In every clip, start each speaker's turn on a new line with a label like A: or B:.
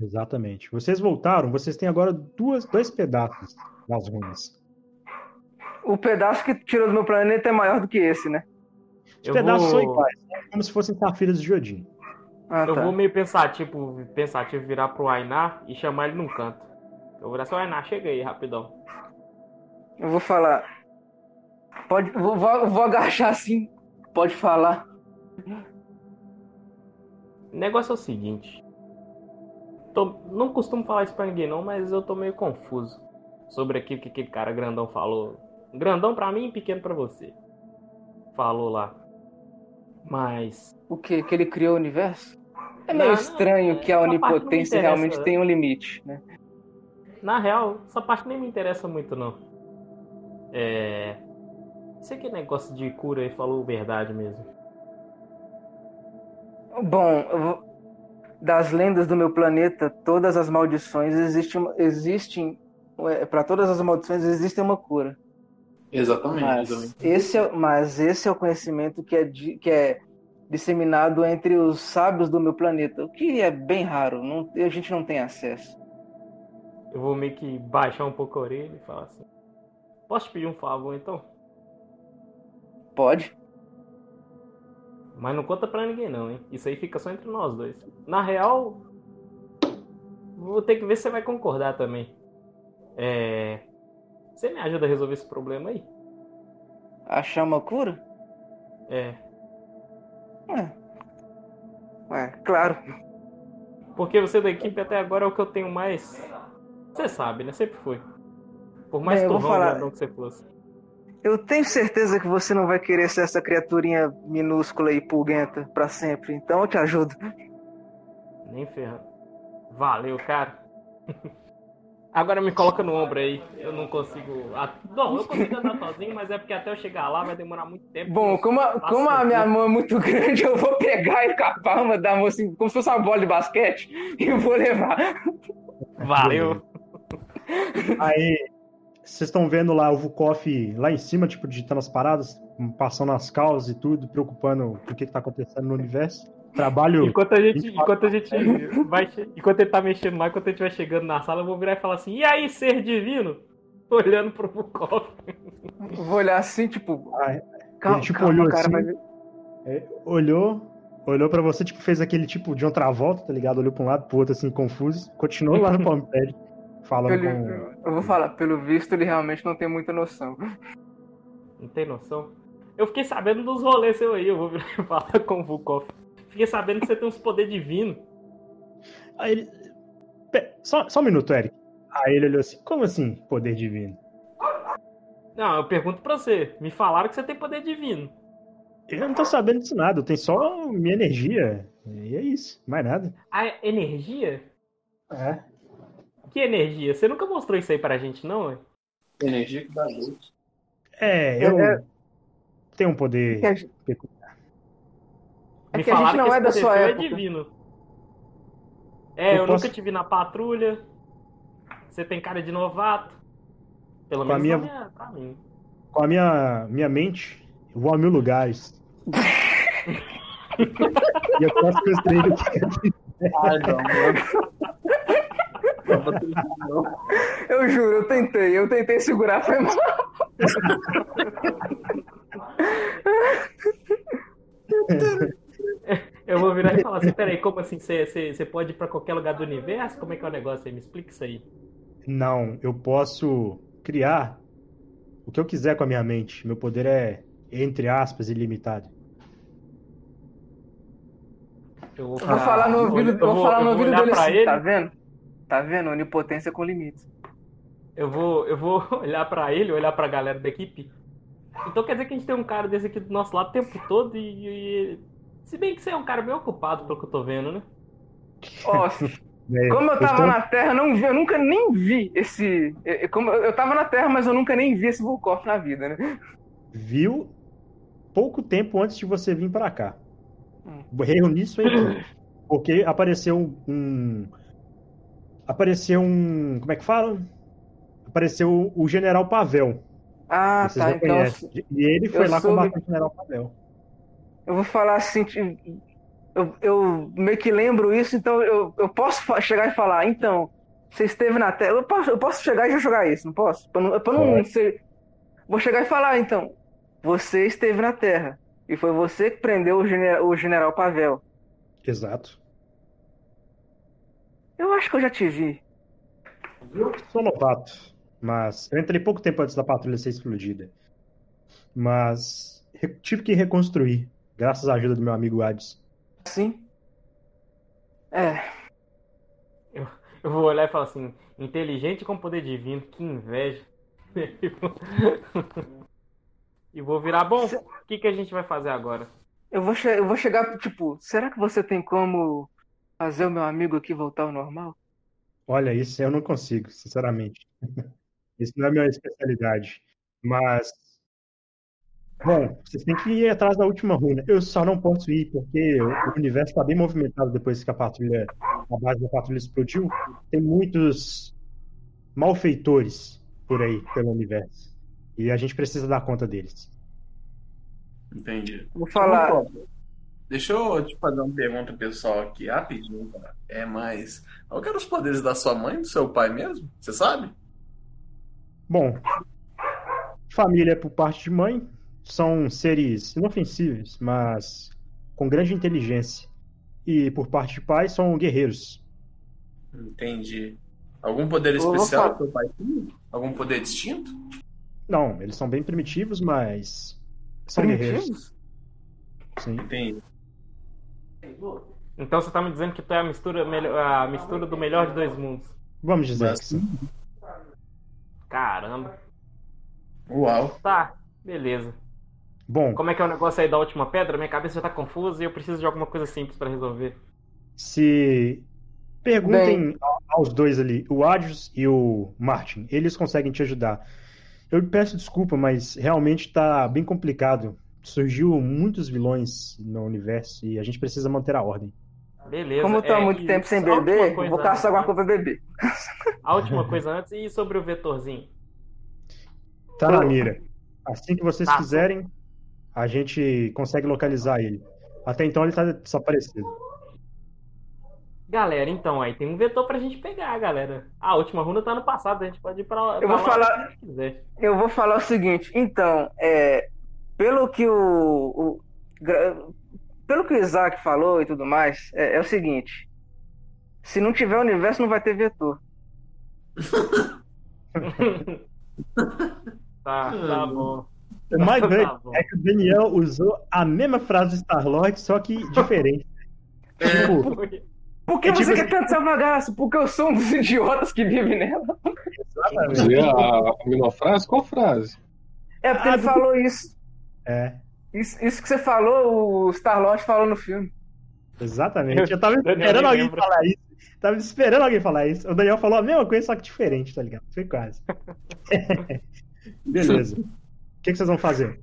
A: Exatamente. Vocês voltaram, vocês têm agora duas, dois pedaços das runas.
B: O pedaço que tirou do meu planeta é maior do que esse, né?
A: Os pedaços vou... são iguais, né? como se fossem safiras de Jodin.
C: Ah, eu tá. vou meio pensativo, pensativo virar pro Ainar e chamar ele num canto. Eu vou virar só Ainar, chega aí, rapidão.
B: Eu vou falar. Pode. Vou, vou, vou agachar assim. Pode falar.
C: O negócio é o seguinte. Tô, não costumo falar isso pra ninguém não, mas eu tô meio confuso sobre aquilo que aquele cara grandão falou. Grandão pra mim e pequeno pra você. Falou lá. Mas.
B: O que? Que ele criou o universo? É meio não, estranho não, que a onipotência realmente tem um limite, né?
C: Na real, essa parte nem me interessa muito, não. É. Isso aqui negócio de cura aí falou verdade mesmo.
B: Bom, das lendas do meu planeta, todas as maldições existem, existem é, para todas as maldições existe uma cura.
D: Exatamente.
B: Mas esse é, mas esse é o conhecimento que é, que é disseminado entre os sábios do meu planeta, o que é bem raro, não, a gente não tem acesso.
C: Eu vou meio que baixar um pouco a orelha e falar assim: Posso te pedir um favor então?
B: Pode.
C: Mas não conta pra ninguém não, hein? Isso aí fica só entre nós dois. Na real, vou ter que ver se você vai concordar também. É. Você me ajuda a resolver esse problema aí?
B: Achar uma cura?
C: É.
B: É. É, claro.
C: Porque você da equipe até agora é o que eu tenho mais. Você sabe, né? Sempre foi. Por mais Bem, turrão falar... que você fosse.
B: Eu tenho certeza que você não vai querer ser essa criaturinha minúscula e pulguenta para sempre. Então eu te ajudo.
C: Nem ferrando. Valeu, cara. Agora me coloca no ombro aí. Eu não consigo. Bom, eu consigo andar sozinho, mas é porque até eu chegar lá vai demorar muito tempo.
B: Bom, como a, como a minha mão é muito grande, eu vou pegar e com a palma da mão assim, como se fosse uma bola de basquete, e vou levar.
C: Valeu.
A: Aí, vocês estão vendo lá o Vukov lá em cima, tipo, digitando as paradas, passando as causas e tudo, preocupando com o que, está acontecendo no universo. Trabalho.
C: Enquanto a gente, enquanto a gente vai, enquanto ele tá mexendo lá, enquanto a gente vai chegando na sala, eu vou virar e falar assim: "E aí, ser divino?" Olhando pro Vukov.
B: Vou olhar assim, tipo,
A: ah, calma, tipo, calma, olhou cara, assim, é, olhou, olhou para você, tipo, fez aquele tipo de outra volta, tá ligado? Olhou para um lado, pro outro assim confuso, continuou lá no Palmped, falando
B: pelo,
A: com
B: Eu vou falar, pelo visto ele realmente não tem muita noção.
C: Não tem noção? Eu fiquei sabendo dos rolês seu aí, eu vou falar com o Vukov. Fiquei sabendo que você tem uns poderes divinos.
A: Aí ele. Só, só um minuto, Eric. Aí ele olhou assim: como assim, poder divino?
C: Não, eu pergunto pra você. Me falaram que você tem poder divino.
A: Eu não tô sabendo disso nada, eu tenho só minha energia. E é isso, mais nada.
C: A energia?
A: É.
C: Que energia? Você nunca mostrou isso aí pra gente, não? Ué?
D: Energia que dá luz.
A: É, eu é... tenho um poder peculiar.
B: É que a gente não é da sua é época.
C: É divino. É, eu, eu posso... nunca te vi na patrulha. Você tem cara de novato. Pelo com menos a minha... minha, pra mim.
A: Com a minha, minha mente, eu vou a mil lugares. e eu posso construir o que
B: Ai, não, mano. Eu juro, eu tentei, eu tentei segurar, foi mal.
C: Eu vou virar e falar assim, peraí, como assim? Você pode ir pra qualquer lugar do universo? Como é que é o negócio aí? Me explica isso aí.
A: Não, eu posso criar o que eu quiser com a minha mente. Meu poder é, entre aspas, ilimitado.
B: Eu vou, vou falar no ouvido, eu vou, vou falar no ouvido dele assim, ele. tá vendo? Tá vendo? Onipotência com limites.
C: Eu vou, eu vou olhar para ele, olhar para a galera da equipe. Então quer dizer que a gente tem um cara desse aqui do nosso lado o tempo todo e, e se bem que você é um cara bem ocupado, pelo que eu tô vendo, né?
B: Nossa. É, como eu tava na Terra, não vi, eu nunca nem vi esse. Como eu tava na Terra, mas eu nunca nem vi esse Volkov na vida, né?
A: Viu pouco tempo antes de você vir para cá. Hum. Reunir isso aí. Porque apareceu um. Apareceu um. Como é que fala? Apareceu o General Pavel.
B: Ah, tá. Então,
A: e ele foi lá soube... combater o General Pavel
B: eu vou falar assim, eu, eu meio que lembro isso, então eu, eu posso chegar e falar, então, você esteve na Terra. Eu posso, eu posso chegar e já jogar isso, não posso? Pra não, pra não ser. Vou chegar e falar, então, você esteve na Terra. E foi você que prendeu o, gene- o general Pavel.
A: Exato.
B: Eu acho que eu já te vi.
A: Sou novato, mas eu entrei pouco tempo antes da patrulha ser explodida. Mas tive que reconstruir, graças à ajuda do meu amigo Hades.
B: Sim? É,
C: Eu vou olhar e falar assim, inteligente com poder divino, que inveja. E vou virar, bom, o que, que a gente vai fazer agora?
B: eu vou, eu vou chegar, tipo, será que você tem como fazer o meu amigo aqui voltar ao normal?
A: Olha, isso eu não consigo, sinceramente. Isso não é a minha especialidade. Mas, bom, vocês têm que ir atrás da última runa. Eu só não posso ir porque o o universo está bem movimentado depois que a patrulha, a base da patrulha explodiu. Tem muitos malfeitores por aí pelo universo. E a gente precisa dar conta deles.
D: Entendi.
B: Vou falar.
D: Deixa eu te fazer uma pergunta pessoal aqui, rapidinho, cara. É mais. Qual que eram os poderes da sua mãe e do seu pai mesmo? Você sabe?
A: Bom, família por parte de mãe são seres inofensivos, mas com grande inteligência. E por parte de pai são guerreiros.
D: Entendi. Algum poder
B: Eu
D: especial
B: falar.
D: que seu pai tinha? Algum poder distinto?
A: Não, eles são bem primitivos, mas são guerreiros.
B: Primitivos?
A: Sim.
D: Entendi.
C: Então você tá me dizendo que tu é a mistura, melhor- a mistura do melhor de dois mundos.
A: Vamos dizer
D: Mas-
A: assim.
C: Caramba.
D: Uau.
C: Tá, beleza.
A: Bom,
C: Como é que é o negócio aí da última pedra? Minha cabeça já tá confusa e eu preciso de alguma coisa simples pra resolver.
A: se perguntem a- aos dois ali, o Adios e o Martin, eles conseguem te ajudar. Eu peço desculpa, mas realmente está bem complicado. Surgiu muitos vilões no universo e a gente precisa manter a ordem.
C: Beleza.
B: Como eu tô há
C: é,
B: muito tempo sem beber, vou caçar alguma coisa pra beber.
C: A última coisa antes, e sobre o vetorzinho?
A: Tá na mira. Assim que vocês
C: Tá.
A: quiserem, a gente consegue localizar ele. Até então ele tá desaparecido.
C: Galera, então, aí tem um vetor pra gente pegar, galera. A última runa tá no passado, a gente pode ir pra lá.
B: Eu vou
C: pra lá
B: falar-. Eu vou falar o seguinte, então, é, pelo que o, o- pelo que o Isaac falou e tudo mais, é, é o seguinte: se não tiver universo, não vai ter vetor.
C: tá, tá bom.
A: O mais
C: Tá
A: doido
C: bom.
A: é que o Daniel usou a mesma frase do Star-Lord, só que diferente. Tipo,
B: Por que
A: É
B: você
A: tipo
B: quer
A: assim-
B: tanto salvagaço? Porque eu sou um dos idiotas que vive nela.
E: Dizer a, a mesma frase? Qual frase?
B: É porque
A: Ah,
B: ele
A: do-
B: falou isso.
A: É,
B: isso. Isso que você falou, o Star-Lord falou no filme.
A: exatamente. Eu tava esperando alguém falar isso. Tava esperando alguém falar isso. O Daniel falou a mesma coisa, só que diferente, tá ligado? Foi quase. Beleza. O que, que vocês vão fazer?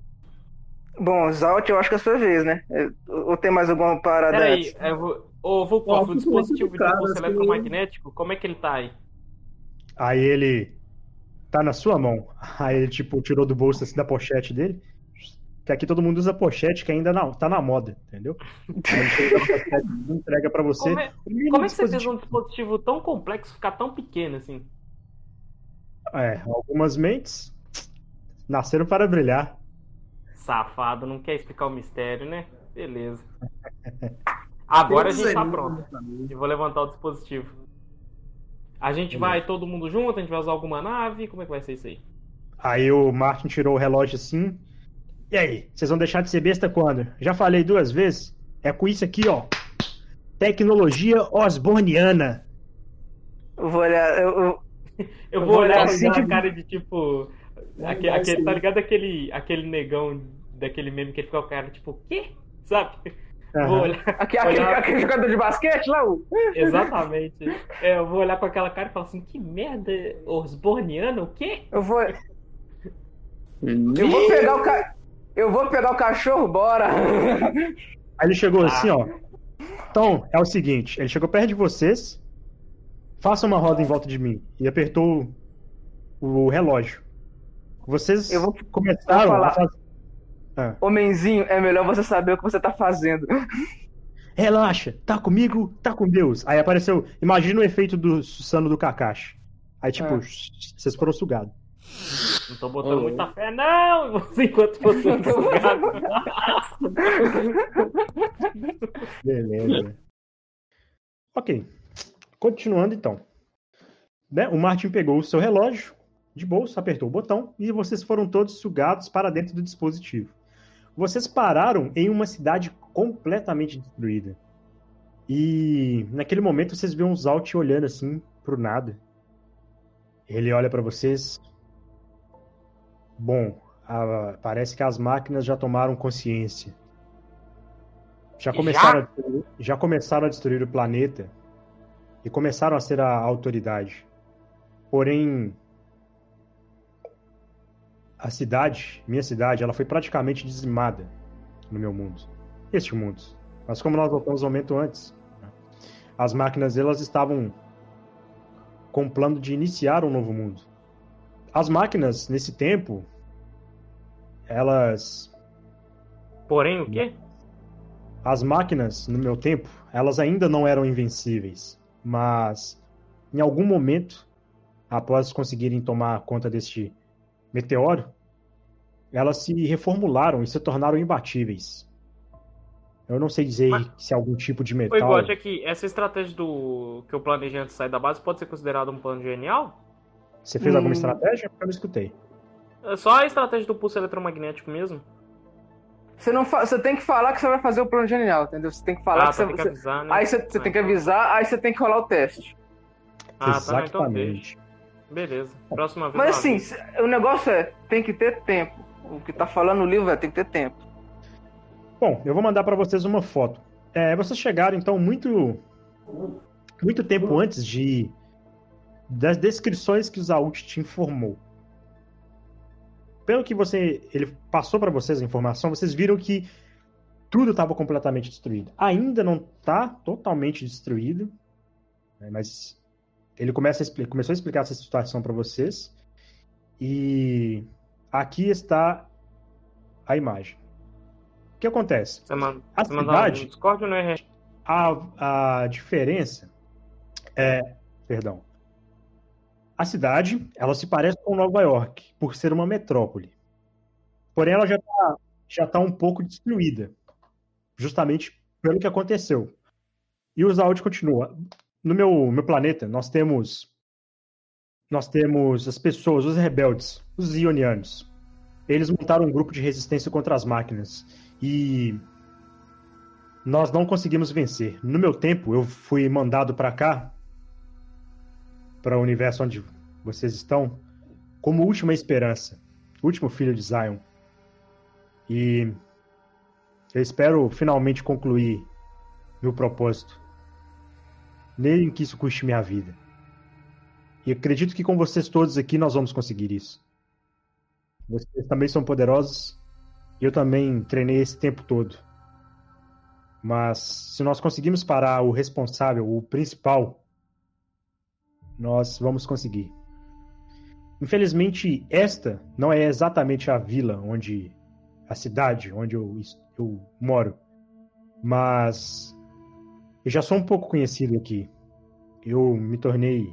B: Bom, Zalt, eu acho que é a sua vez, né? É, Ou tem mais alguma parada
C: Peraí,
B: antes?
C: eu vou. Ô,
D: Ó,
C: o dispositivo de impulso
D: assim-
C: eletromagnético, como é que ele tá aí?
A: Aí ele tá na sua mão. Aí ele, tipo, tirou do bolso assim, da pochete dele. Que aqui todo mundo usa pochete, que ainda não, tá na moda, entendeu? A entrega pra você.
C: Como é, como é que você fez um dispositivo tão complexo ficar tão pequeno assim?
A: É, algumas mentes nasceram para brilhar.
C: Safado, não quer explicar o mistério, né? Beleza. Agora a gente tá pronto. Eu vou levantar o dispositivo. A gente vai todo mundo junto? A gente vai usar alguma nave? Como é que vai ser isso aí?
A: Aí o Martin tirou o relógio assim. E aí, vocês vão deixar de ser besta quando? Já falei duas vezes. É com isso aqui, ó. Tecnologia osborniana.
B: Eu vou olhar. Eu, eu-
C: Eu vou
B: vou
C: olhar
B: olhar
C: assim
B: assim,
C: com a cara de tipo. aque-
D: vai
C: aquele,
D: ser.
C: tá ligado aquele, aquele negão daquele meme que ele fica com a cara tipo, o quê? Sabe? Vou
A: Aham.
C: olhar.
B: aquele, aquele,
C: olhar-
B: aquele jogador de basquete lá, o.
C: Exatamente. É, eu vou olhar com aquela cara e falar assim, que merda, Osborniano, o quê?
B: Eu vou. Eu vou pegar o ca... Eu vou pegar o cachorro, bora!
A: Aí ele chegou
C: Ah.
A: assim, ó. Então, é o seguinte, ele chegou perto de vocês. Faça uma roda em volta de mim. E apertou o, o relógio. Vocês
B: Eu vou-
A: começaram
B: vou
A: a fazer. Ah,
B: Homenzinho, é melhor você saber o que você tá fazendo.
A: relaxa, tá comigo, tá com Deus. Aí apareceu, imagina o efeito do Susano do Kakashi. Aí, tipo,
B: É.
A: vocês foram sugados.
C: Não tô botando muita fé, não! Enquanto você sugado.
A: Beleza. ok. Continuando então. Né, O Martin pegou o seu relógio de bolsa, apertou o botão e vocês foram todos sugados para dentro do dispositivo. Vocês pararam em uma cidade completamente destruída. E naquele momento vocês veem um Zalt olhando assim pro nada. Ele olha para vocês. Bom, a- parece que as máquinas já tomaram consciência. Já começaram, A, destruir- já começaram a destruir o planeta e começaram a ser a autoridade. Porém, a cidade, minha cidade, ela foi praticamente dizimada no meu mundo. Este mundo. Mas como nós voltamos ao momento antes, né, as máquinas elas estavam com o plano de iniciar um novo mundo. As máquinas nesse tempo, elas
C: Porém, o quê?
A: As máquinas, no meu tempo, elas ainda não eram invencíveis, mas em algum momento, após conseguirem tomar conta deste meteoro, elas se reformularam e se tornaram imbatíveis. Eu não sei dizer
C: Mas-
A: se é algum tipo de
C: Oi,
A: metal.
C: God, é que essa estratégia do que eu planejei antes de sair da base pode ser considerada um plano genial?
A: Você fez alguma
B: Hum.
A: estratégia? Eu não escutei.
C: É só a estratégia do pulso eletromagnético mesmo?
B: Você, não fa- você tem que falar que você vai fazer o plano genial, entendeu? Você tem que falar
C: ah,
B: que você,
C: tá, tem que
B: você-
C: avisar, né?
B: Aí você, você
C: Ah,
B: tem que
C: então-
B: avisar, aí você tem que rolar o teste.
C: Ah, tá, não, então.
A: Exatamente.
C: Beleza. Próxima vez.
B: Mas assim, se- o negócio é, tem que ter tempo. O que tá falando no livro é, tem que ter tempo.
A: Bom, eu vou mandar para vocês uma foto. É, vocês chegaram então muito muito tempo antes de das descrições que o Zaut te informou. Pelo que você ele passou para vocês a informação, vocês viram que tudo estava completamente destruído. Ainda não está totalmente destruído, né, mas ele começa a começou a explicar essa situação para vocês. E aqui está a imagem. O que acontece?
C: Você manda,
A: A
C: você
A: cidade,
C: Discord ou no RH?
A: a, a diferença é, perdão, a cidade, ela se parece com Nova York por ser uma metrópole. Porém, ela já está já tá um pouco destruída, justamente pelo que aconteceu. E o Zaud continua. No meu, meu planeta, nós temos nós temos as pessoas, os rebeldes, os ionianos. Eles montaram um grupo de resistência contra as máquinas e nós não conseguimos vencer. No meu tempo, eu fui mandado para cá, para o universo onde vocês estão, como última esperança, último filho de Zion. E eu espero finalmente concluir meu propósito, nem que isso custe minha vida. E acredito que com vocês todos aqui nós vamos conseguir isso. Vocês também são poderosos e eu também treinei esse tempo todo. Mas se nós conseguirmos parar o responsável, o principal, nós vamos conseguir. Infelizmente, esta não é exatamente a vila onde a cidade onde eu, eu moro, mas eu já sou um pouco conhecido aqui. Eu me tornei,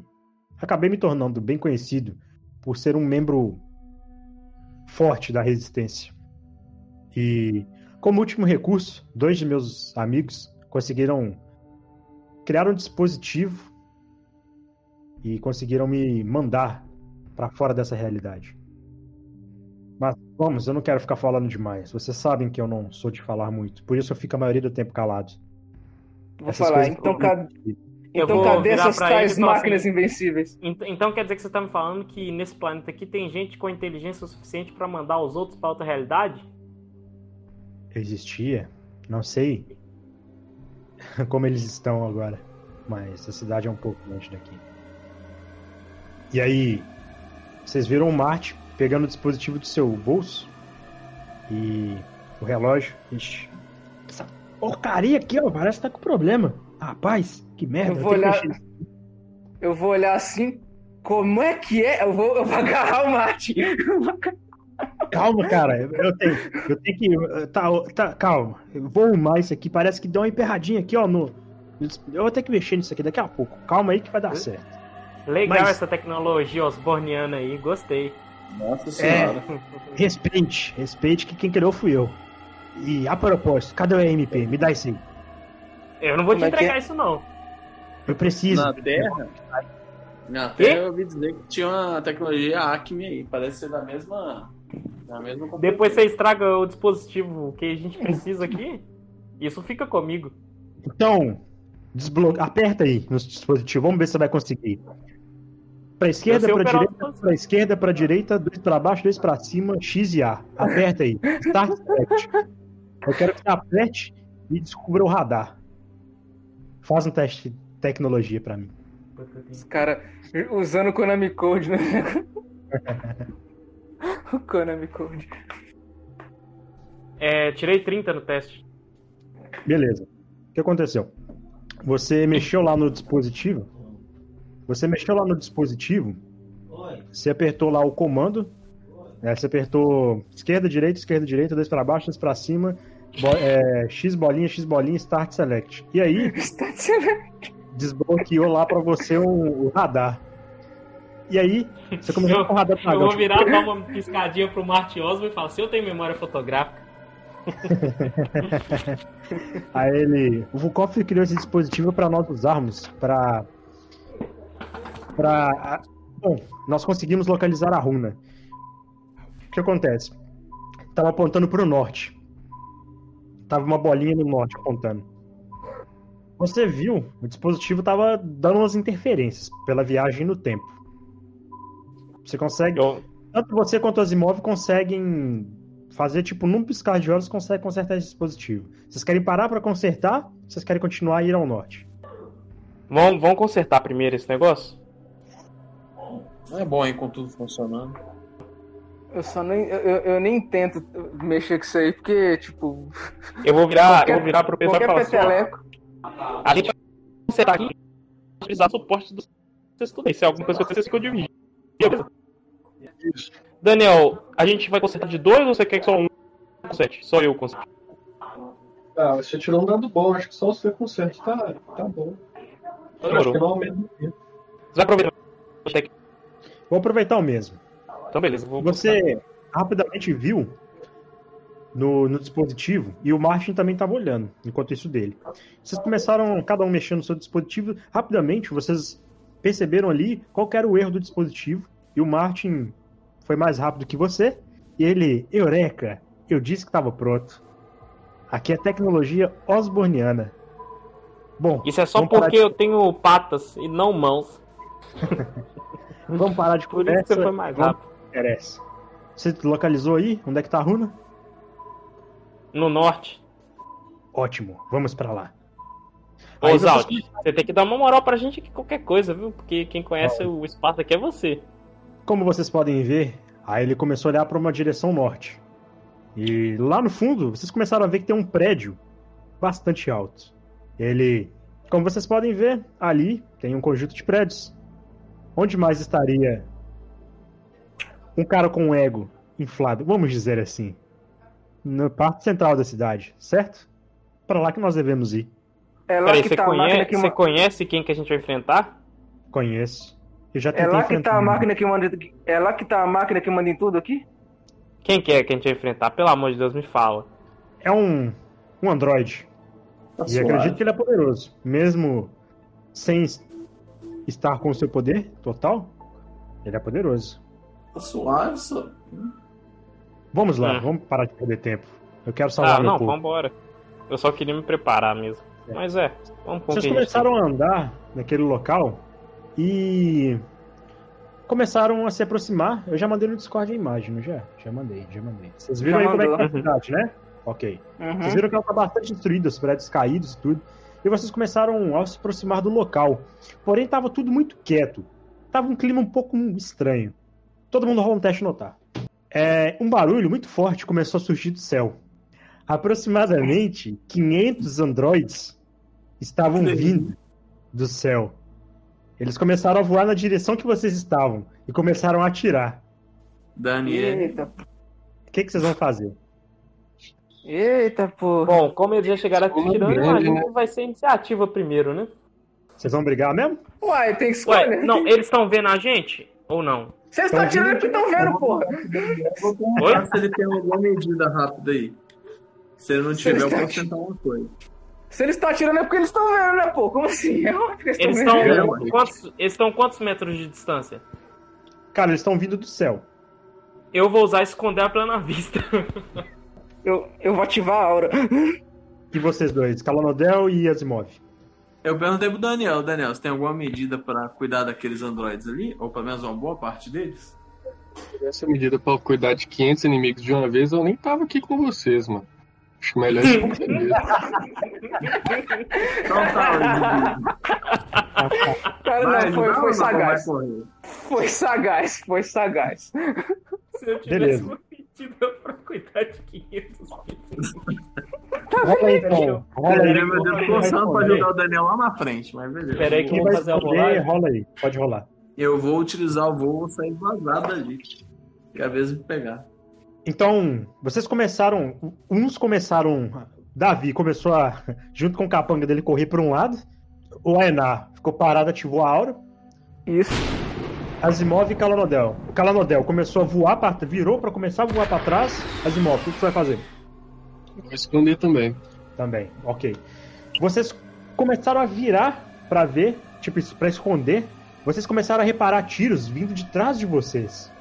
A: acabei me tornando bem conhecido por ser um membro forte da resistência. E como último recurso, dois de meus amigos conseguiram criar um dispositivo e conseguiram me mandar para fora dessa realidade. Mas vamos, eu não quero ficar falando demais. Vocês sabem que eu não sou de falar muito, por isso eu fico a maioria do tempo calado.
B: Vou
A: Essas
B: falar, então, ca- então
C: vou
B: cadê essas tais
C: falar
B: máquinas
C: assim,
B: invencíveis?
C: Ent- Então quer dizer que você tá me falando que nesse planeta aqui tem gente com inteligência suficiente pra mandar os outros pra outra realidade?
A: Existia, não sei como eles estão agora, mas a cidade é um pouco longe daqui. E aí, vocês viram o Marte pegando o dispositivo do seu bolso e o relógio. Ixi, essa porcaria aqui, ó, parece que tá com problema. Rapaz, que merda.
B: Eu
A: eu
B: vou
A: que
B: olhar- Eu vou olhar assim, como é que é? Eu vou, eu vou agarrar o Mate.
A: Calma, cara. Eu tenho, eu tenho que. Tá, tá, calma. Eu vou arrumar isso aqui. Parece que deu uma emperradinha aqui, ó. No, eu vou ter que mexer nisso aqui daqui a pouco. Calma aí que vai dar certo.
C: Legal
A: Mas-
C: essa tecnologia osborniana aí, gostei.
D: Nossa senhora.
A: Respeite, respeite que quem criou fui eu. E a propósito, cadê o EMP? Me dá isso aí.
C: Eu não vou te
B: Como é que
C: entregar
B: é?
C: isso, não.
A: Eu preciso.
D: Na Terra? Na? Terra eu ouvi dizer que tinha uma tecnologia Acme aí. Parece ser da mesma. Da mesma.
C: Depois você estraga o dispositivo que a gente precisa aqui. Isso fica comigo.
A: Então, desbloque... aperta aí no dispositivo. Vamos ver se você vai conseguir. Pra esquerda,
C: operar
A: direita, pra esquerda, pra direita, dois pra baixo, dois pra cima, X e A. Aperta aí. Start select. Eu quero que você aperte e descubra o radar. Faz um teste de tecnologia pra mim.
B: Os caras usando o Konami Code, né? o Konami Code.
C: É, tirei 30 no teste.
A: Beleza. O que aconteceu? Você mexeu lá no dispositivo. Você mexeu lá no dispositivo. Você apertou lá o comando. né, você apertou esquerda, direita, esquerda, direita, dois pra baixo, dois pra cima. bo- é, X bolinha, X bolinha, Start Select. E aí,
B: Está sendo-
A: desbloqueou lá pra você o, o radar. E aí, você começou
C: Eu-
A: com o radar
C: Eu
A: dragão.
C: vou
A: tipo,
C: virar, dar uma piscadinha pro Marte Osmo e falar: se eu tenho memória fotográfica.
A: Aí ele. O Vukov criou esse dispositivo para nós usarmos para. Para. Bom, nós conseguimos localizar a runa. O que acontece? Tava apontando para o norte. Tava uma bolinha no norte apontando. Você viu? O dispositivo tava dando umas interferências pela viagem no tempo. Você consegue.
C: Eu,
A: Tanto você quanto o Asimov conseguem fazer, tipo, num piscar de olhos, consegue consertar esse dispositivo. Vocês querem parar pra consertar? ou Vocês querem continuar a ir ao norte?
C: vamos, vamos consertar primeiro esse negócio?
D: Não é bom, hein, com tudo funcionando.
B: Eu só nem. Eu, eu- nem tento mexer com isso aí, porque, tipo.
C: Eu vou virar,
B: qualquer-
C: eu vou virar pro pessoal e falar assim: ó,
B: peteleco.
C: a gente vai consertar aqui, precisar suporte do vocês tudo. Se é alguma coisa que acontecer, que eu dividir. Beleza. Daniel, a gente vai consertar de dois ou você quer que só um conserte? Só eu conserte.
E: Ah, você tirou um dado bom, acho que só o seu conserto tá, tá bom. Acho
C: Demorou.
E: muito.
C: Você vai aproveitar.
A: Vou aproveitar o mesmo.
C: Então, beleza. Vou
A: Você rapidamente viu no, no dispositivo e o Martin também estava olhando enquanto isso dele. Vocês começaram, cada um mexendo no seu dispositivo. Rapidamente, vocês perceberam ali qual que era o erro do dispositivo. E o Martin foi mais rápido que você. E ele, Eureka, eu disse que estava pronto. Aqui é tecnologia osborniana. Bom,
C: Isso é só porque
A: de-
C: eu tenho patas e não mãos.
A: vamos parar de
C: Por isso que
A: conversa.
C: você foi mais rápido.
A: interessa. Você localizou aí? Onde é que tá a runa?
C: No norte.
A: Ótimo, vamos pra lá.
C: Ô, Zalt, você tem que dar uma moral pra gente aqui qualquer coisa, viu? Porque quem conhece o espaço aqui é você.
A: Como vocês podem ver, aí ele começou a olhar para uma direção norte. E lá no fundo, vocês começaram a ver que tem um prédio bastante alto. Ele, como vocês podem ver, ali tem um conjunto de prédios. Onde mais estaria um cara com um ego inflado, vamos dizer assim, na parte central da cidade, certo? Para lá que nós devemos ir.
B: É lá
C: Peraí,
B: que
C: você,
B: tá
C: conhece,
B: que
C: você conhece quem que a gente vai enfrentar?
A: Conheço. Eu já
B: É lá que tá a máquina que manda. É lá que tá a máquina que manda em tudo aqui?
C: Quem que é que a gente vai enfrentar? Pelo amor de Deus, me fala.
A: É um, um androide.
D: Tá
A: E
D: suave.
A: acredito que ele é poderoso. Mesmo sem es- estar com o seu poder total, ele é poderoso.
D: Tá suave, só.
A: Vamos lá,
C: Hum.
A: vamos parar de perder tempo. Eu quero salvar
C: Ah,
A: meu
C: não,
A: povo.
C: vambora. Eu só queria me preparar mesmo.
A: É.
C: Mas é, vamos
A: Vocês começaram a andar naquele local e começaram a se aproximar. Eu já mandei no Discord a imagem, não já? Já mandei, já mandei. Vocês viram
B: Já
A: aí como é que tá a
C: mandou.
A: cidade, né? Ok.
B: Uhum.
A: Vocês viram que ela tá bastante destruída, os prédios caídos e tudo. E vocês começaram a se aproximar do local. Porém, tava tudo muito quieto. Tava um clima um pouco estranho. Todo mundo rola um teste notar. É, um barulho muito forte começou a surgir do céu. Aproximadamente 500 androides estavam vindo do céu. Eles começaram a voar na direção que vocês estavam e começaram a atirar.
D: Daniel.
B: Eita.
A: que, que vocês vão fazer?
B: Eita, pô.
C: Bom, como eles já chegaram atirando, imagino
E: né?
C: que vai ser iniciativa primeiro, né?
A: Vocês vão brigar mesmo?
B: Uai, tem que escolher.
C: Ué, não, eles estão vendo a gente? Ou não?
B: Vocês estão atirando porque estão vendo, porra.
D: Eu vou se ele tem alguma medida rápida aí. Se ele não tiver, eu posso tentar uma coisa.
B: Se eles estão atirando é porque eles estão vendo, né, pô? Como assim? É óbvio que eles estão
C: quantos, eles estão quantos metros de distância?
A: Cara, eles estão vindo do céu.
C: Eu vou usar esconder a plena vista.
B: Eu, eu vou ativar a aura.
A: E vocês dois, Calanodel e Asimov.
D: Eu perguntei pro Daniel, Daniel, você tem alguma medida pra cuidar daqueles androides ali? Ou pelo menos uma boa parte deles?
E: Essa medida pra cuidar de 500 inimigos de uma vez, eu nem tava aqui com vocês, mano. Acho melhor esconder.
D: Então tá,
B: Cara,
D: vai,
B: não, foi,
D: vai
B: foi
D: não
B: sagaz. Foi sagaz, foi sagaz.
C: Se eu tivesse
A: Beleza.
C: uma medida pra cuidar de 500
A: Rola aí, então. Rola aí.
D: Peraí, meu tô coçando pra jogar o Daniel lá na frente, mas beleza.
C: Pera aí que eu
A: vai
C: vou fazer a rolagem.
A: rola aí. Pode rolar.
D: Eu vou utilizar o voo, vou sair vazado dali. Que a vez me pegar.
A: Então, vocês começaram. Uns começaram. Davi começou a, junto com o capanga dele, correr por um lado. O Aenar ficou parado, ativou a aura.
B: Isso.
A: Asimov e Calanodel. O Calanodel começou a voar, pra, virou pra começar a voar pra trás. Asimov, o que você vai fazer?
E: Vou esconder também.
A: Também, ok. Vocês começaram a virar pra ver, tipo, pra esconder. Vocês começaram a reparar tiros vindo de trás de vocês.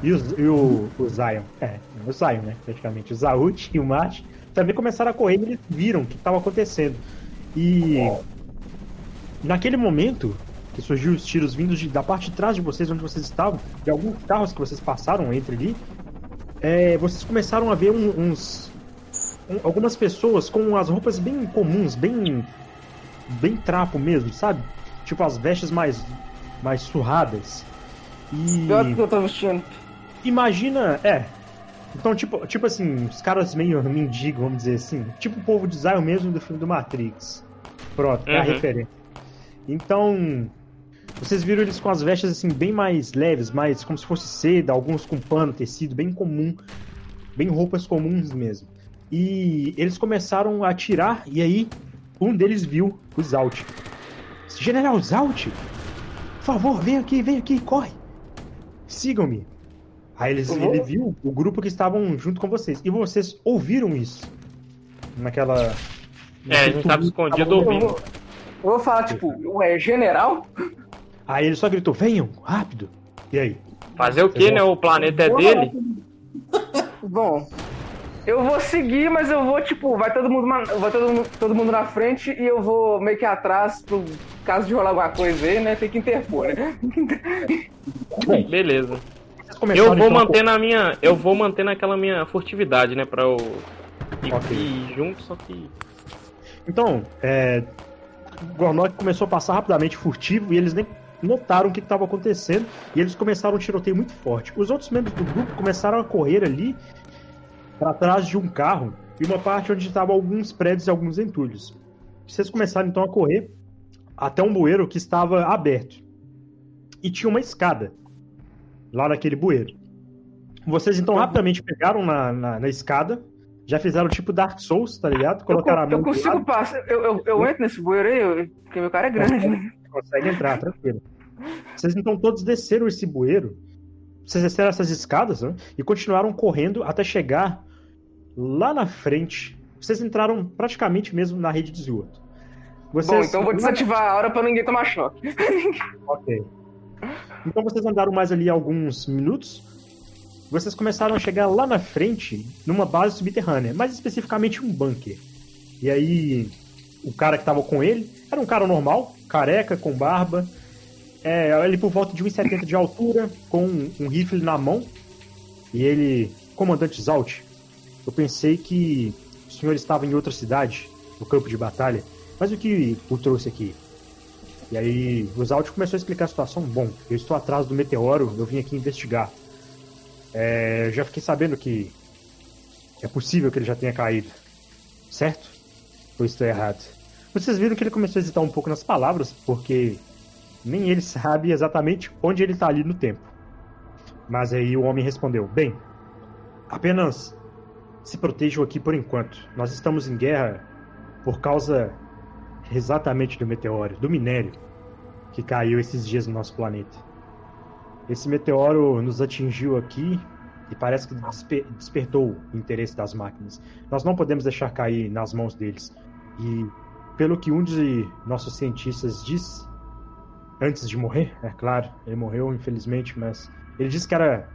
A: E, e o, o Zion, é, o Zion, né, praticamente. O Zaut e o Mate também começaram a correr e eles viram o que estava acontecendo. E naquele momento que surgiu os tiros vindos de- da parte de trás de vocês, onde vocês estavam, de alguns carros que vocês passaram entre ali, é, vocês começaram a ver um- uns, um- algumas pessoas com as roupas bem comuns, bem bem trapo mesmo, sabe? Tipo as vestes mais mais surradas. E
B: Pior do que eu tô vestindo.
A: Imagina, é. Então tipo, tipo assim, os caras meio mendigo, vamos dizer assim, tipo o povo de Zion mesmo do filme do Matrix. Pronto, é a
C: Uhum.
A: referência. Então, vocês viram eles com as vestes assim bem mais leves, mais como se fosse seda, alguns com pano, tecido, bem comum, bem roupas comuns mesmo. E eles começaram a atirar e aí um deles viu o Zalt. General Zalt, por favor, vem aqui, vem aqui, corre. Sigam-me. Aí eles,
B: Uhum.
A: ele viu o grupo que estavam junto com vocês. E vocês ouviram isso. Naquela.
C: É, a gente tava escondido
B: Eu
C: ouvindo.
B: vou, eu vou falar, tipo, ué, general?
A: Aí ele só gritou: venham, rápido. E aí?
C: Fazer o que, né? O planeta é dele.
B: Bom, eu vou seguir, mas eu vou, tipo, vai todo mundo, na- vai todo, mundo- todo mundo na frente e eu vou meio que atrás, pro caso de rolar alguma coisa aí, né? Tem que interpor, né?
C: Beleza.
A: Vocês começaram,
C: Eu vou
A: então,
C: manter na minha. Eu vou manter naquela minha furtividade, né? Pra eu ir,
A: Ok.
C: ir junto, só que.
A: Então, é, o Gornok começou a passar rapidamente furtivo e eles nem notaram o que estava acontecendo e eles começaram um tiroteio muito forte. Os outros membros do grupo começaram a correr ali para trás de um carro e uma parte onde estavam alguns prédios e alguns entulhos. Vocês começaram então a correr até um bueiro que estava aberto e tinha uma escada lá naquele bueiro. Vocês então rapidamente pegaram na, na, na escada, já fizeram tipo Dark Souls, tá ligado?
B: Eu,
A: Colocaram a
B: eu
A: mão do
B: consigo passar, eu, eu, eu entro nesse bueiro aí, eu- porque meu cara é grande, né?
A: consegue entrar, tranquilo. Vocês então todos desceram esse bueiro, vocês desceram essas escadas né, e continuaram correndo até chegar lá na frente. Vocês entraram praticamente mesmo na rede de esgoto. Vocês,
B: Bom, então eu vou desativar a hora pra ninguém tomar choque.
A: Ok. Então vocês andaram mais ali alguns minutos. Vocês começaram a chegar lá na frente, numa base subterrânea, mais especificamente um bunker. E aí, o cara que tava com ele era um cara normal, careca, com barba. É, ele por volta de 1,70 de altura, com um rifle na mão. E ele, comandante Zalt, eu pensei que o senhor estava em outra cidade, no campo de batalha. Mas o que o trouxe aqui? E aí o Zalt começou a explicar a situação. Bom, eu estou atrás do meteoro, eu vim aqui investigar. É, já fiquei sabendo que é possível que ele já tenha caído. Certo? Ou estou errado? Vocês viram que ele começou a hesitar um pouco nas palavras, porque nem ele sabe exatamente onde ele está ali no tempo. Mas aí o homem respondeu: Bem, Apenas se protejam aqui por enquanto. Nós estamos em guerra por causa exatamente do meteoro, do minério que caiu esses dias no nosso planeta. Esse meteoro nos atingiu aqui e parece que desper despertou o interesse das máquinas. Nós não podemos deixar cair nas mãos deles. E pelo que um de nossos cientistas disse, antes de morrer, é claro, ele morreu infelizmente, mas ele disse que era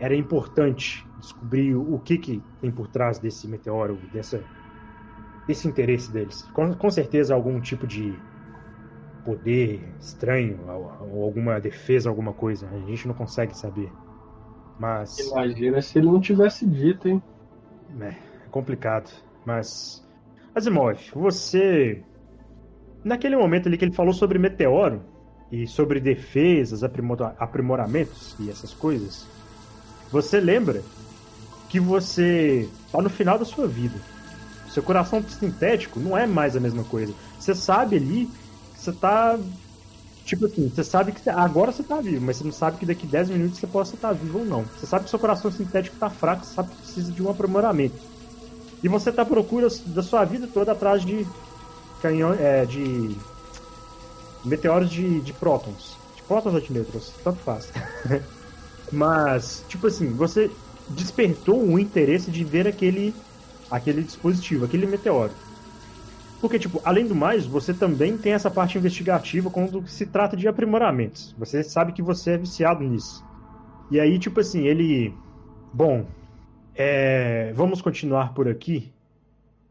A: era importante descobrir o que que tem por trás desse meteoro, dessa desse interesse deles. Com, com certeza algum tipo de poder estranho ou alguma defesa, alguma coisa. A gente não consegue saber. Mas.
E: Imagina se ele não tivesse dito, hein?
A: É, é complicado. Mas. Asimov, você. Naquele momento ali que ele falou sobre meteoro e sobre defesas, aprimoramentos e essas coisas, você lembra que você tá no final da sua vida. Seu coração sintético não é mais a mesma coisa. Você sabe ali você tá. Tipo assim, você sabe que agora você tá vivo, mas você não sabe que daqui 10 minutos você possa estar tá vivo ou não. Você sabe que seu coração sintético tá fraco, você sabe que precisa de um aprimoramento. E você tá à procura da sua vida toda atrás de canhão, é, de meteoros de, de prótons. De prótons ou de tanto faz. mas, tipo assim, você despertou o interesse de ver aquele aquele dispositivo, aquele meteoro. Porque, tipo, além do mais, você também tem essa parte investigativa quando se trata de aprimoramentos. Você sabe que você é viciado nisso. E aí, tipo assim, ele. Bom, é... vamos continuar por aqui.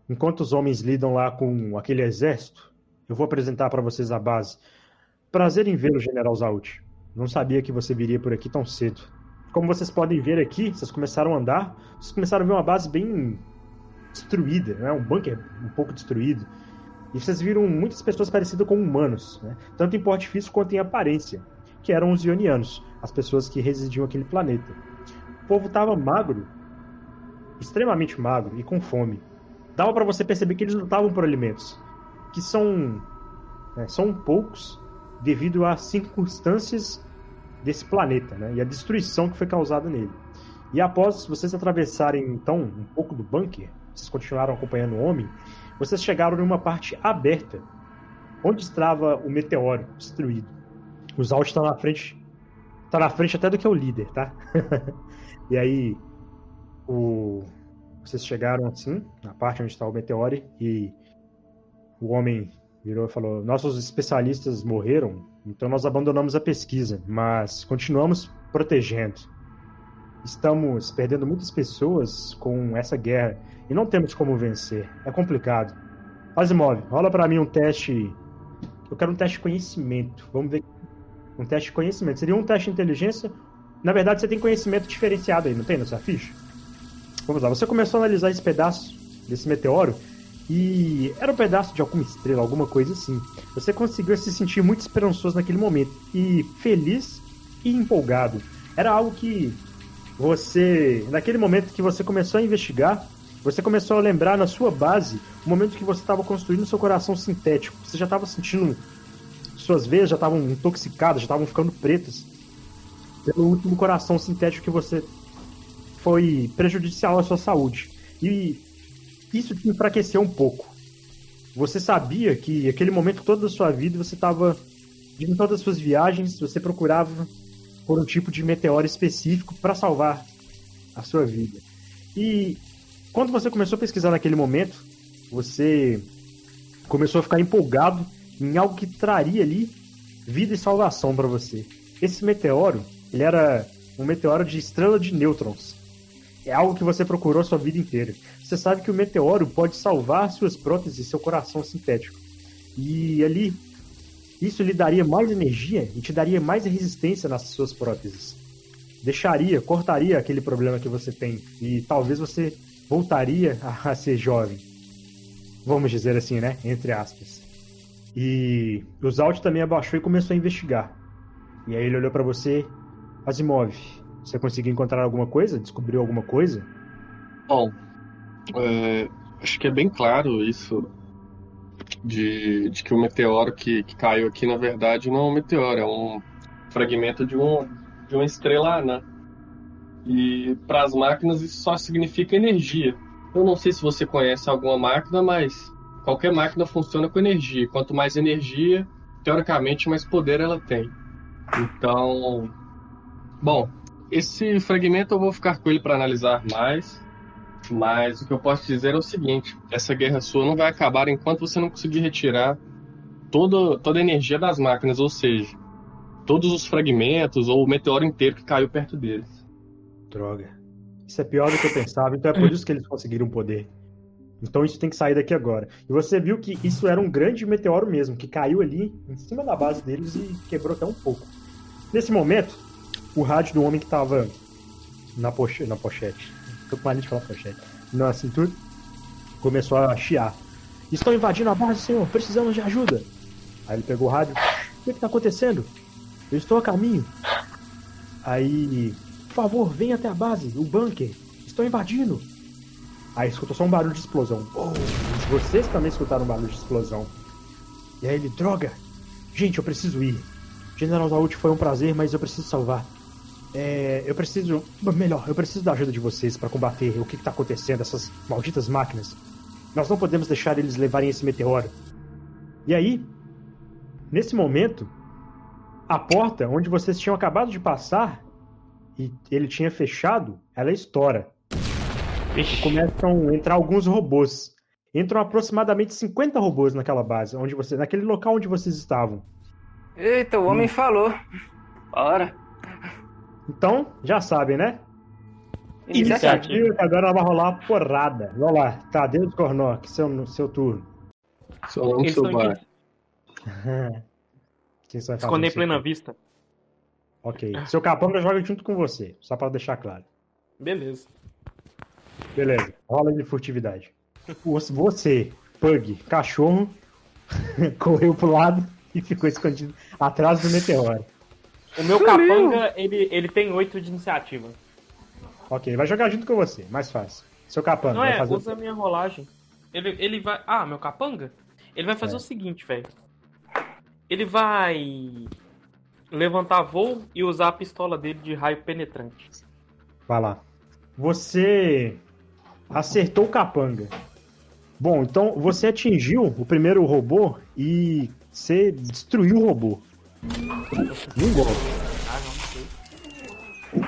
A: Enquanto os homens lidam lá com aquele exército, eu vou apresentar para vocês a base. Prazer em vê-lo, General Zaut. Não sabia que você viria por aqui tão cedo. Como vocês podem ver aqui, vocês começaram a andar, vocês começaram a ver uma base bem destruída, né? um bunker um pouco destruído. E vocês viram muitas pessoas parecidas com humanos, né? tanto em porte físico quanto em aparência, que eram os ionianos, as pessoas que residiam naquele planeta. O povo estava magro, extremamente magro e com fome. Dava para você perceber que eles lutavam por alimentos, que são, né, são poucos devido às circunstâncias desse planeta né, e a destruição que foi causada nele. E após vocês atravessarem então um pouco do bunker, vocês continuaram acompanhando o homem, vocês chegaram numa parte aberta, onde estava o meteoro destruído. Os Alt estão na frente, está na frente até do que é o líder, tá? e aí, o... vocês chegaram assim, na parte onde está o meteoro, e o homem virou e falou: Nossos especialistas morreram, então nós abandonamos a pesquisa, mas continuamos protegendo. Estamos perdendo muitas pessoas com essa guerra e não temos como vencer. É complicado. Asimov, rola para mim um teste. Eu quero um teste de conhecimento. Vamos ver. Um teste de conhecimento. Seria um teste de inteligência. Na verdade, você tem conhecimento diferenciado aí, não tem na sua ficha? Vamos lá. Você começou a analisar esse pedaço desse meteoro e era um pedaço de alguma estrela, alguma coisa assim. Você conseguiu se sentir muito esperançoso naquele momento e feliz e empolgado. Era algo que você, naquele momento que você começou a investigar, você começou a lembrar na sua base o momento que você estava construindo seu coração sintético. Você já estava sentindo. Suas veias já estavam intoxicadas, já estavam ficando pretas. Pelo último coração sintético que você foi prejudicial à sua saúde. E isso te enfraqueceu um pouco. Você sabia que aquele momento todo da sua vida você estava. Em todas as suas viagens, você procurava por um tipo de meteoro específico para salvar a sua vida. E quando você começou a pesquisar naquele momento, você começou a ficar empolgado em algo que traria ali vida e salvação para você. Esse meteoro, ele era um meteoro de estrela de nêutrons. É algo que você procurou a sua vida inteira. Você sabe que o meteoro pode salvar suas próteses e seu coração sintético. E ali isso lhe daria mais energia e te daria mais resistência nas suas próteses. Deixaria, cortaria aquele problema que você tem e talvez você voltaria a ser jovem. Vamos dizer assim, né? Entre aspas. E o Zalt também abaixou e começou a investigar. E aí ele olhou para você, Asimov. Você conseguiu encontrar alguma coisa? Descobriu alguma coisa?
E: Bom, é, acho que é bem claro isso de, de que o meteoro que, que caiu aqui, na verdade, não é um meteoro, é um fragmento de, um, de uma estrela anã. E para as máquinas isso só significa energia. Eu não sei se você conhece alguma máquina, mas qualquer máquina funciona com energia. Quanto mais energia, teoricamente, mais poder ela tem. Então, bom, esse fragmento eu vou ficar com ele para analisar mais. Mas o que eu posso dizer é o seguinte: essa guerra sua não vai acabar enquanto você não conseguir retirar toda, toda a energia das máquinas, ou seja, todos os fragmentos ou o meteoro inteiro que caiu perto deles.
A: Droga. Isso é pior do que eu pensava, então é por isso que eles conseguiram poder. Então isso tem que sair daqui agora. E você viu que isso era um grande meteoro mesmo, que caiu ali em cima da base deles e quebrou até um pouco. Nesse momento, o rádio do homem que estava na, poche... na pochete, tô com de falar pochete, na cintura, começou a chiar. Estão invadindo a base, senhor, precisamos de ajuda. Aí ele pegou o rádio, o que está acontecendo? Eu estou a caminho. Aí, por favor, venha até a base, o bunker. Estão invadindo. Aí escutou só um barulho de explosão. Oh, vocês também escutaram um barulho de explosão. E aí ele, droga! Gente, eu preciso ir. General Zaut foi um prazer, mas eu preciso salvar. É, eu preciso. Melhor, eu preciso da ajuda de vocês para combater o que está acontecendo, essas malditas máquinas. Nós não podemos deixar eles levarem esse meteoro. E aí, nesse momento, a porta onde vocês tinham acabado de passar e ele tinha fechado, ela estoura. E começam a entrar alguns robôs. Entram aproximadamente 50 robôs naquela base, onde você, naquele local onde vocês estavam.
B: Eita, o homem hum. falou. Bora.
A: Então, já sabem, né? Iniciativa, que agora vai rolar porrada. Vamos lá, Tadeu tá, Kornok, seu, seu turno.
E: Seu nome, seu bar.
C: Esconder em plena vista.
A: Ok. Seu capanga joga junto com você, só para deixar claro.
C: Beleza.
A: Beleza. Rola de furtividade. Você, Pug, cachorro, correu pro lado e ficou escondido atrás do meteoro.
C: O meu capanga, ele, ele tem 8 de iniciativa.
A: Ok, vai jogar junto com você, mais fácil. Seu capanga.
C: Não
A: é,
C: fazer... usa a minha rolagem. Ele, ele vai. Ah, meu capanga? Ele vai fazer é. o seguinte, velho. Ele vai levantar voo e usar a pistola dele de raio penetrante.
A: Vai lá. Você acertou o capanga. Bom, então você atingiu o primeiro robô e você destruiu o robô. Um golpe. Ah, não, sei.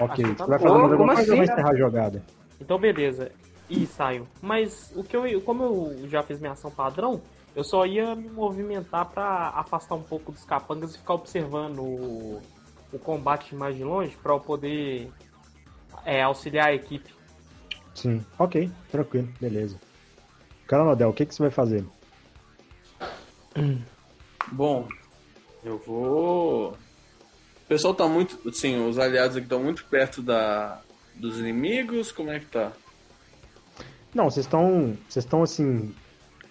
A: Ok, você vai fazer alguma coisa ou vai encerrar a jogada?
C: Então beleza. E saio. Mas o que eu. Como eu já fiz minha ação padrão, eu só ia me movimentar para afastar um pouco dos capangas e ficar observando o, o combate mais de longe para eu poder é, auxiliar a equipe.
A: Sim, ok, tranquilo, beleza. Caranodel, o que, que você vai fazer?
D: Bom, eu vou. O pessoal tá muito. Sim, os aliados aqui estão muito perto da, dos inimigos. Como é que tá?
A: Não, vocês estão. Vocês estão assim.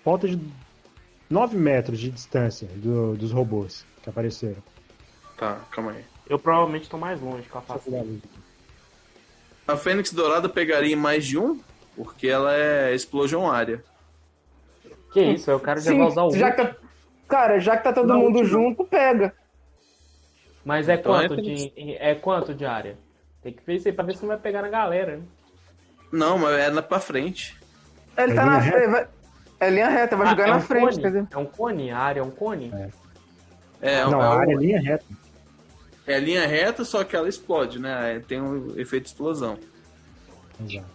A: Falta de 9 metros de distância do, dos robôs que apareceram.
D: Tá, calma aí.
C: Eu provavelmente estou mais longe com a face.
D: A Fênix Dourada pegaria mais de um, porque ela é explosão área.
C: Que isso, eu quero já usar o
B: já que tá, Cara, já que tá todo Não, mundo junto, pega.
C: Mas é então quanto, é de, é quanto de área? Tem que ver isso aí pra ver se não vai pegar na galera. Né?
D: Não, mas é pra frente.
B: Ele é tá na frente. É linha reta, vai ah, jogar é na um frente,
C: entendeu? É um cone? A área é um cone? É.
D: é
A: não, a área é linha reta.
D: É linha reta, só que ela explode, né? Tem um efeito de explosão.
A: Exato.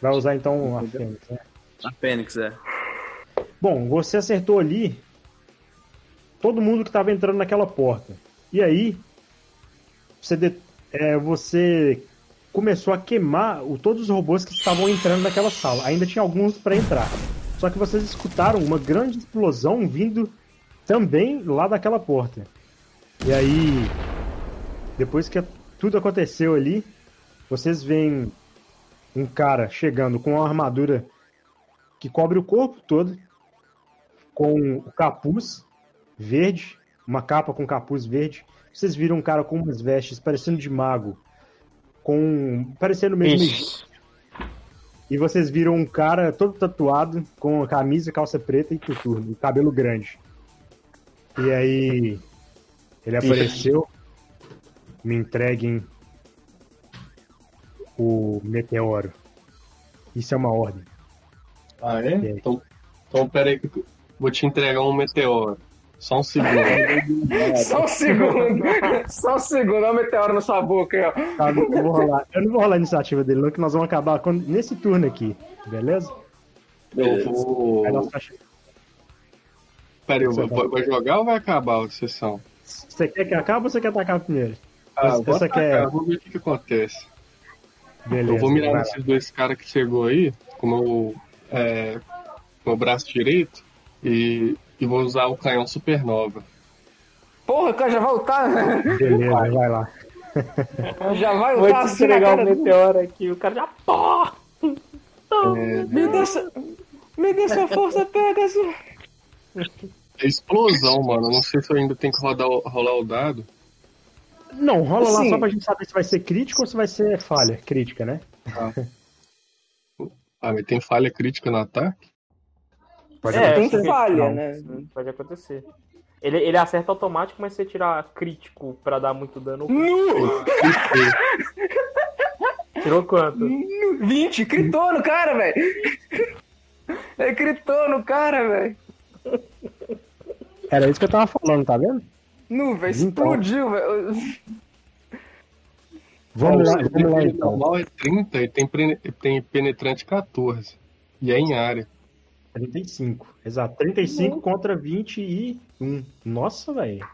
A: Vai usar então a Fênix, né?
D: A Fênix, é.
A: Bom, você acertou ali todo mundo que estava entrando naquela porta. E aí, você, de, é, você começou a queimar o, todos os robôs que estavam entrando naquela sala. Ainda tinha alguns para entrar. Só que vocês escutaram uma grande explosão vindo também lá daquela porta. E aí, depois que tudo aconteceu ali, vocês veem um cara chegando com uma armadura que cobre o corpo todo, com o capuz verde, uma capa com capuz verde. Vocês viram um cara com umas vestes parecendo de mago, com parecendo mesmo Ixi. E vocês viram um cara todo tatuado, com camisa, calça preta e coturno, e cabelo grande. E aí ele apareceu, me entreguem o meteoro. Isso é uma ordem.
E: Ah, é? Então, então pera aí que eu vou te entregar um meteoro. Só um segundo.
B: Só um segundo. Só um segundo. Olha o meteoro na sua boca aí, ó.
A: Tá, eu, não vou rolar, eu não vou rolar a iniciativa dele, não, que nós vamos acabar quando- nesse turno aqui, beleza?
E: Eu vou.
A: Aí nós fecha-
E: Pera aí, eu vou- vai jogar ou vai acabar a sessão?
A: Você quer que acabe ou você quer atacar primeiro?
E: Ah,
A: Essa-
E: vou
A: essa
E: atacar,
A: que é-
E: vou ver o que, acontece.
A: Beleza.
E: eu vou mirar
A: vai lá.
E: nesses dois caras que chegou aí, com o meu, é, com o meu braço direito, e, e vou usar o canhão supernova.
B: Porra, o cara já vai lutar.
A: Beleza, vai lá.
B: Já vai
C: Vou
B: lutar
C: te
B: assim na
C: entregar o
B: cara.
C: meteoro aqui, o cara já. Pó!
B: Me dê essa... Me dê essa força, Pegasus.
E: É explosão, mano. Não sei se eu ainda tenho que rodar, rolar o dado.
A: Não, rola lá
B: Assim-
A: só pra gente saber se vai ser crítico ou se vai ser falha. Crítica, né?
E: Ah, mas tem falha crítica no ataque?
A: Pode
C: É,
B: Tem
A: acontecer.
B: falha,
A: Não.
B: né?
C: Pode acontecer. Ele, ele acerta automático, mas se você tirar crítico pra dar muito dano.
B: Nu!
C: Tirou quanto?
B: 20, gritou no cara, velho. Ele gritou no cara, velho.
A: Era isso que eu tava falando, tá vendo?
B: Nu, velho,
A: Então.
B: explodiu, velho.
A: Vamos lá,
E: o
A: vamos lá então.
E: normal é 30 e tem, tem penetrante 14. E é em área.
A: 35. Exato. 35 contra 21. Nossa, velho.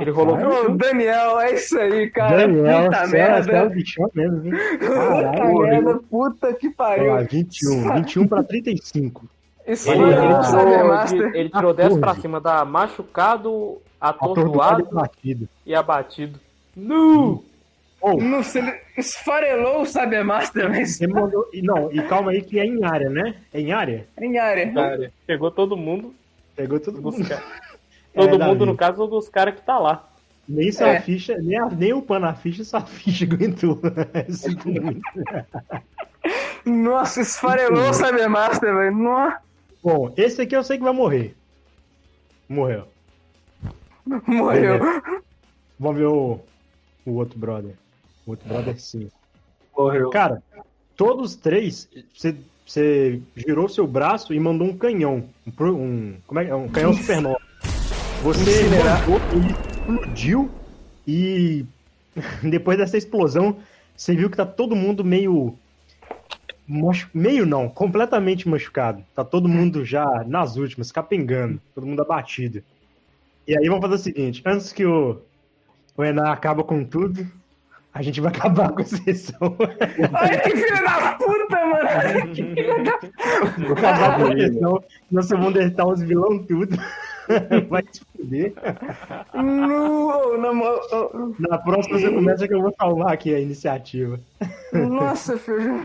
C: Ele rolou
B: Ô, Daniel, é isso aí, cara.
A: Daniel,
B: puta
A: é, você é o
B: merda.
A: bichão mesmo, viu?
B: Puta
A: Caralho,
B: merda, puta que pariu.
A: 21. 21 pra 35.
B: Isso
C: Ele, ele
B: o
A: Ah.
C: tirou, ele tirou 10 pra
A: 14.
C: cima da machucado,
A: Atordoado
C: atordoado
A: e batido.
C: e abatido. Nu!
A: Oh,
B: Não, esfarelou o Cybermaster, mas
A: você mandou. e Não, e calma aí que é em área, né? É em área?
B: em área.
E: Área.
C: Pegou todo mundo.
A: Pegou todo mundo.
C: Todo
A: É,
C: mundo,
A: Davi.
C: no caso, dos caras que tá lá.
A: Nem sua
B: É.
A: ficha, nem, a- nem o pano na ficha, sua ficha aguentou. Muito.
B: Nossa, esfarelou o Cybermaster, velho. Nossa,
A: Bom, esse aqui eu sei que vai morrer. Morreu.
B: morreu.
A: Vamos ver o, o outro brother. O outro brother sim.
E: Morreu.
A: Cara, todos três, você, você girou seu braço e mandou um canhão. Um, um, como é, que é? um canhão supernova. Você mandou, ele explodiu e depois dessa explosão, você viu que tá todo mundo meio. machu- Meio não, completamente machucado. Tá todo mundo já nas últimas, capengando, todo mundo abatido. E aí vamos fazer o seguinte: antes que o, o Enan acaba com tudo, a gente vai acabar com a sessão.
B: Ai, que filho da puta, mano. Que filho da
A: Vou acabar com a sessão, nós vamos derrotar os vilão tudo. Vai se fuder.
B: Nu, na
A: Na próxima você começa que eu vou salvar aqui a iniciativa.
B: Nossa, filho.